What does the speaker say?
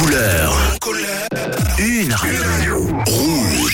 couleur. Une radio.